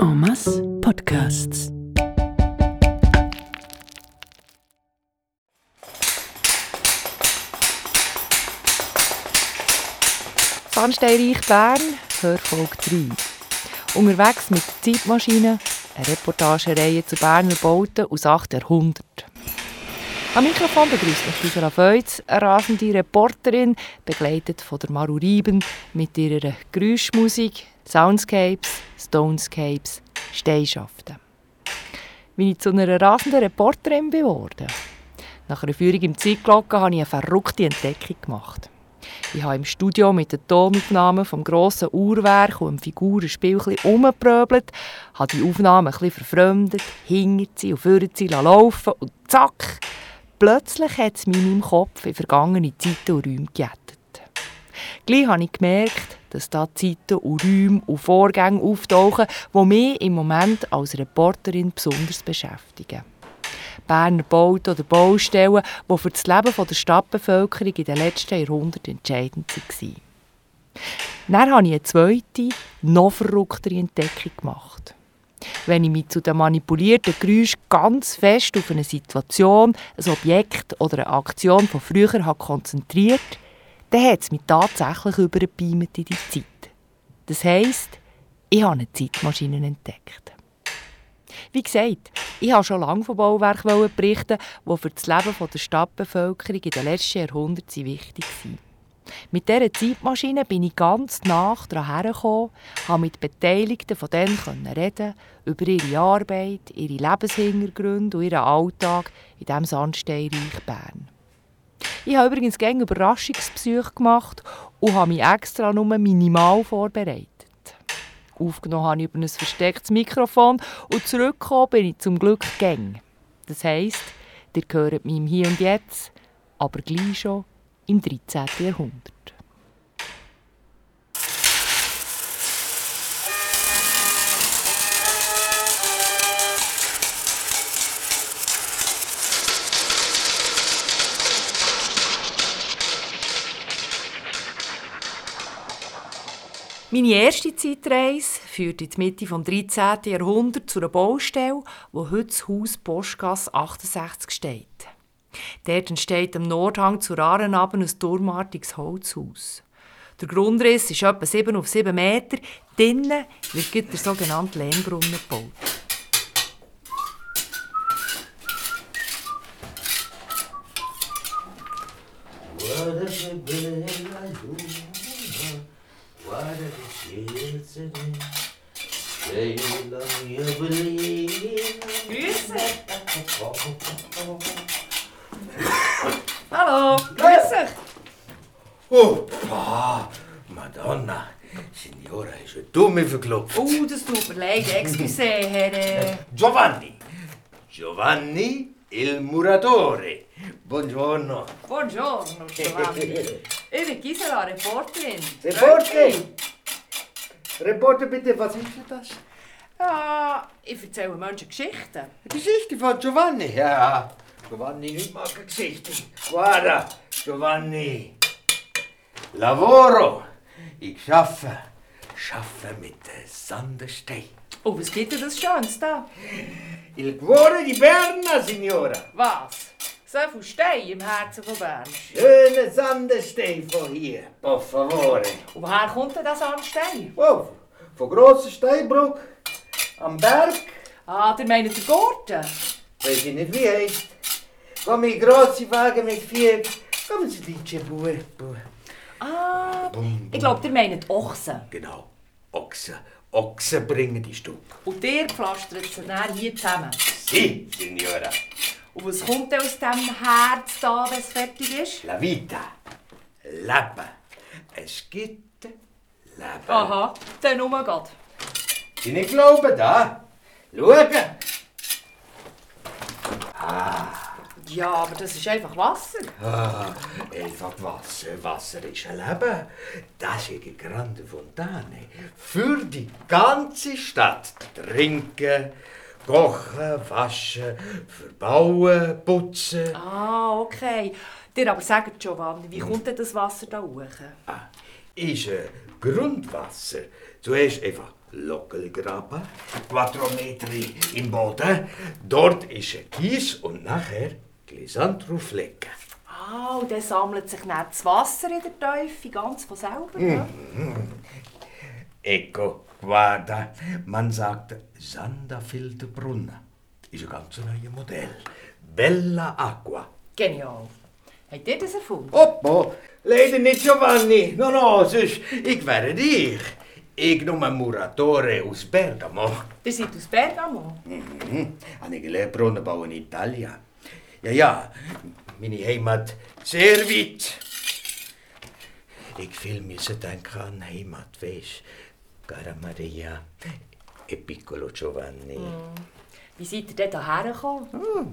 En podcasts. Zahnsteinreich Bern, Hörfolge 3. Unterwegs mit der Zeitmaschine, eine Reportagereihe zu Berner Bauten aus 8 Jahrhunderten. Am Mikrofon begrüßt mich Gisela Feutz, eine rasende Reporterin, begleitet von der Maru Rieben mit ihrer Geräuschmusik, Soundscapes, Stonescapes, Steinschaften. Wie ich zu einer rasenden Reporterin geworden Nach einer Führung im Zeitglocke habe ich eine verrückte Entdeckung gemacht. Ich habe im Studio mit den Tonaufnahmen vom grossen Uhrwerk und dem Figurenspiel ein umgepröbelt, habe die Aufnahmen bisschen verfremdet, hinter sie und vorne sie laufen und zack, plötzlich hat es mich in meinem Kopf in vergangene Zeiten und Räume gejettet. Gleich habe ich gemerkt, dass da Zeiten und Räume und Vorgänge auftauchen, die mich im Moment als Reporterin besonders beschäftigen. Berner Bauten oder Baustellen, die für das Leben der Stadtbevölkerung in den letzten Jahrhunderten entscheidend waren. Dann habe ich eine zweite, noch verrücktere Entdeckung gemacht. Wenn ich mich zu den manipulierten Geräuschen ganz fest auf eine Situation, ein Objekt oder eine Aktion von früher habe konzentriert dann hat es mich tatsächlich übergebeamt in die Zeit. Das heisst, ich habe eine Zeitmaschine entdeckt. Wie gesagt, ich wollte schon lange von Bauwerken berichten, die für das Leben der Stadtbevölkerung in den letzten Jahrhunderten wichtig waren. Mit dieser Zeitmaschine bin ich ganz nach daran hergekommen, habe mit Beteiligten von denen reden, über ihre Arbeit, ihre Lebenshintergründe und ihren Alltag in diesem Sandsteinreich Bern. Ich habe übrigens gerne Überraschungsbesuche gemacht und habe mich extra nur minimal vorbereitet. Aufgenommen habe ich über ein verstecktes Mikrofon und zurückgekommen bin ich zum Glück gang. Das heisst, ihr gehört mir im Hier und Jetzt, aber gleich schon im 13. Jahrhundert. Meine erste Zeitreise führt in die Mitte des 13. Jahrhunderts zu einer Baustelle, wo heute das Haus Postgasse 68 steht. Dort entsteht am Nordhang zur Arenabend ein turmartiges Holzhaus. Der Grundriss ist etwa 7 auf 7 Meter. Drinnen wird der sogenannte Lehmbrunnen gebaut. Grüße! Hallo, grüße! Oh, ah, Madonna, Signora, ist eine dumme verklopft. Oh, das tut mir leid, excuse, Herr... Äh... Giovanni. Giovanni il muratore. Buongiorno. Buongiorno, Giovanni. ich bin Gisela, Reporterin. Reporter? Reporter, bitte, was ist denn das? Ja, ich erzähle Menschen Geschichten. Geschichte von Giovanni. Ja, Giovanni nicht mag Geschichten. Guarda, Giovanni. Lavoro. Ich schaffe. Schaffe mit Sandestein. Oh, was gibt denn das Schönes da? Il cuore di Berna, signora. Was? So viel Stein im Herzen von Bern. Schöne Sandestein von hier, per favore. Und woher kommt denn das Sandstein? Oh, von grosser Steinbruch am Berg. Ah, der meint der Gorten? Weiß ich nicht, wie heißt. Komm in grosse Wagen mit vier. Kommen Sie, Ditsche Bue. Ah, ich glaube, der meint Ochsen. Genau, Ochsen. Ochsen bringen die Stub. Und der pflastert sie dann hier zusammen. Si, Signora. Und was kommt denn aus dem Herz da, wenn es fertig ist? La vita. Leben. Es gibt Leben. Aha, dann nur Gott. Sie nicht glauben, da? Schauen. Ja, aber das ist einfach Wasser. Ah, einfach Wasser. Wasser ist ein Leben. Das ist eine grande Fontane. Für die ganze Stadt. Trinken, kochen, waschen, verbauen, putzen. Ah, okay. Dir aber sagt Giovanni, wie kommt denn das Wasser da hoch? Ah, ist ein Grundwasser. Zuerst einfach Lockel graben, quattro Metri im Boden. Dort ist ein Kies und nachher Glisant drauflegen. Ah, und dann sammelt sich dann das Wasser in der Tiefe ganz von selber. Ja? Guarda, man sagt Sanderfilterbrunnen. Ist ein ganz neues Modell. Bella Aqua. Genial. Habt ihr das erfunden? Oppo, leider nicht Giovanni. No, no, sonst, ich wäre ich. Ich nur Muratore aus Bergamo. Ihr seid aus Bergamo. Mhm. Habe gelernt, Brunnenbau in Italien. Ja, ja, meine Heimat sehr weit. Ich viel müssen denken an Heimat, weisst Cara Maria e piccolo Giovanni. Wie seid ihr denn hierher gekommen? Oh,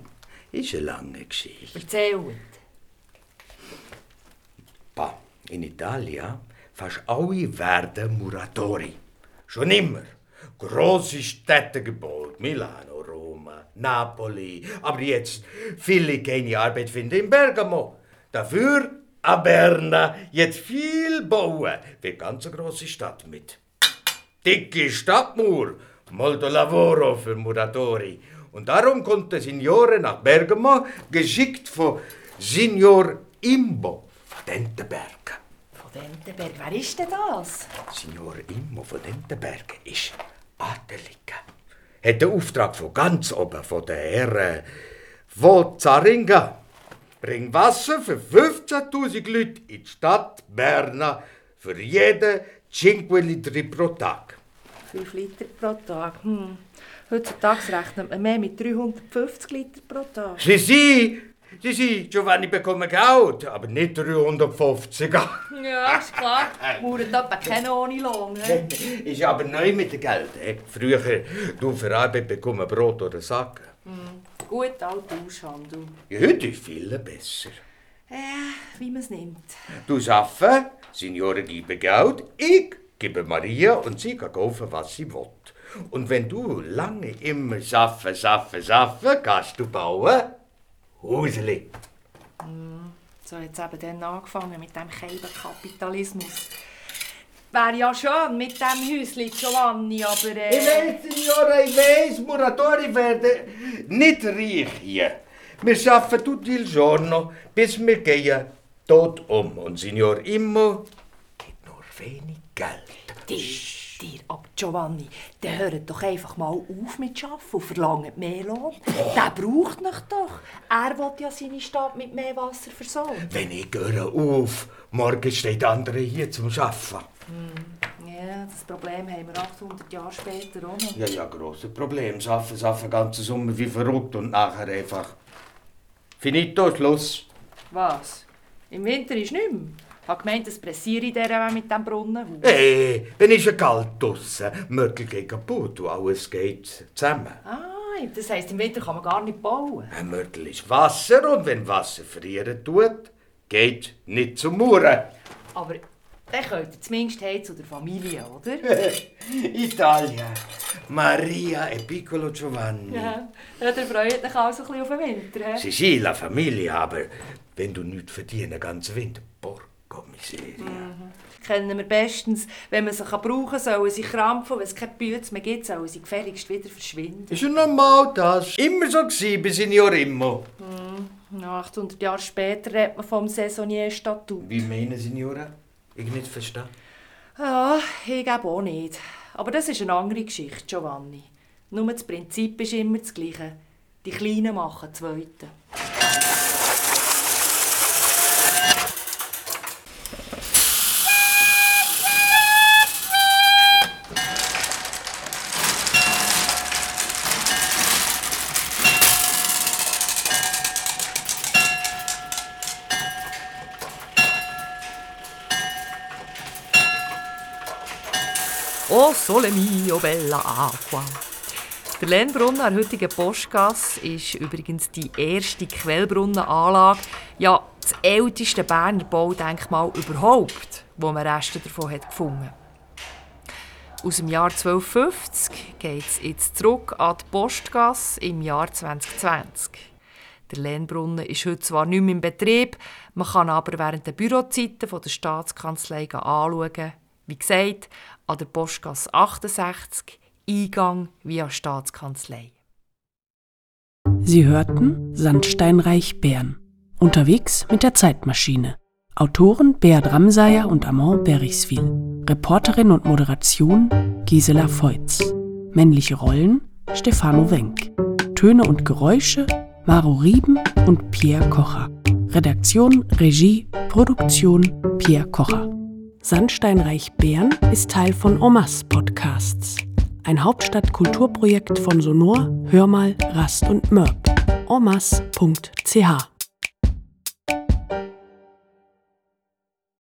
ist eine lange Geschichte. Erzählt. Pa, in Italien fast alle werden Muratori. Schon immer. Große Städte gebaut. Milano, Roma, Napoli. Aber jetzt viele keine Arbeit finden in Bergamo. Dafür a Berna jetzt viel bauen. Wie ganz eine große Stadt mit. Dicke Stadtmauer. Molto lavoro für Muratori. Und darum kommt der Signore nach Bergamo, geschickt von Signor Imbo von Dentenberg. Von Dentenberg. Wer ist denn das? Signor Immo von Dentenberg ist Adeliger. Hat den Auftrag von ganz oben, von der Herren von Zaringa. Bring Wasser für 15.000 Leute in die Stadt Berna für jeden 5 Liter pro Tag. 5 Liter pro Tag. Hm. Heutzutage rechnet man mehr mit 350 Liter pro Tag. Sie, sie, sie, sie, Giovanni bekommen Geld, aber nicht 350. Ja, ist klar. Mauern etwa kennen ohne Lohn. he? ist aber neu mit dem Geld. Früher, du für Arbeit bekommen Brot oder Sack. Gut, alter Aushandel. Ja, heute ist viel besser. Äh, wie man es nimmt. Du schaffen, Signore gebe Geld, ich gebe Maria und sie kann kaufen, was sie will. Und wenn du lange immer schaffen, schaffen, schaffen, kannst du bauen Häusli. So hat es eben dann angefangen mit dem Kapitalismus. Wäre ja schön mit dem Häuschen, Giovanni, aber... Ich Äh, weiß, Signore, ich weiß, Muratori werden nicht reich hier. Wir schaffen tutti il giorno, bis wir gehen tot um. Und Signor Immo wenig Geld. dir, dir, aber Giovanni, der hört doch einfach mal auf mit Arbeiten und verlangt mehr Lohn. Der braucht mich doch. Er will ja seine Stadt mit mehr Wasser versorgen. Wenn ich höre auf, morgen steht der andere hier zum Schaffen. Ja, das Problem haben wir 800 Jahre später auch noch. Ja, ja, grosses Problem. Schaffen, schaffen, ganze Sommer wie verrückt und nachher einfach. Finito, Schluss. Was? Im Winter ist nicht mehr. Ich habe gemeint, es pressiere in dieser mit dem Brunnenhaus. Hey, wenn ist es kalt draussen, Mörtel geht kaputt und alles geht zusammen. Ah, das heisst, im Winter kann man gar nicht bauen. Ein Mörtel ist Wasser und wenn Wasser frieren tut, geht nicht zum Muren. Aber dann könnt ihr zumindest heim zu der Familie, oder? Italien. Maria e piccolo Giovanni. Ja, ja der freut sich also ein bisschen auf den Winter. hä? Sie la Familie, aber wenn du nichts verdienen ganzen Winter, miseria. Kennen wir bestens. Wenn man sie kann brauchen kann, sollen sie krampfen. Wenn es keine Bütze mehr gibt, sollen sie gefälligst wieder verschwinden. Ist ja normal das. Immer so gsi bis Signor Immo. 800 Jahre später redet man vom Saisonnier-Statut. Wie meinen Signora? Ich nicht verstehe. Ja, ich glaube auch nicht. Aber das ist eine andere Geschichte, Giovanni. Nur das Prinzip ist immer das gleiche. Die Kleinen machen die Oh sole mio bella acqua. Der Lernbrunnen an der heutigen Postgasse ist übrigens die erste Quellbrunnenanlage, ja das älteste Berner Baudenkmal überhaupt, wo man Reste davon hat gefunden. Aus dem Jahr 1250 geht es jetzt zurück an die Postgasse im Jahr 2020. Der Lernbrunnen ist heute zwar nicht mehr im Betrieb, man kann aber während der Bürozeiten der Staatskanzlei anschauen, Wie gesagt, an der Postgasse 68, Eingang via Staatskanzlei. Sie hörten Sandsteinreich Bern. Unterwegs mit der Zeitmaschine. Autoren Beat Ramsayer und Amand Berichswil. Reporterin und Moderation Gisela Feutz. Männliche Rollen Stefano Wenk. Töne und Geräusche Maro Rieben und Pierre Kocher. Redaktion, Regie, Produktion Pierre Kocher. Sandsteinreich Bern ist Teil von Omas Podcasts, ein Hauptstadtkulturprojekt von Sonor, Hörmal, Rast und Mörb. omas.ch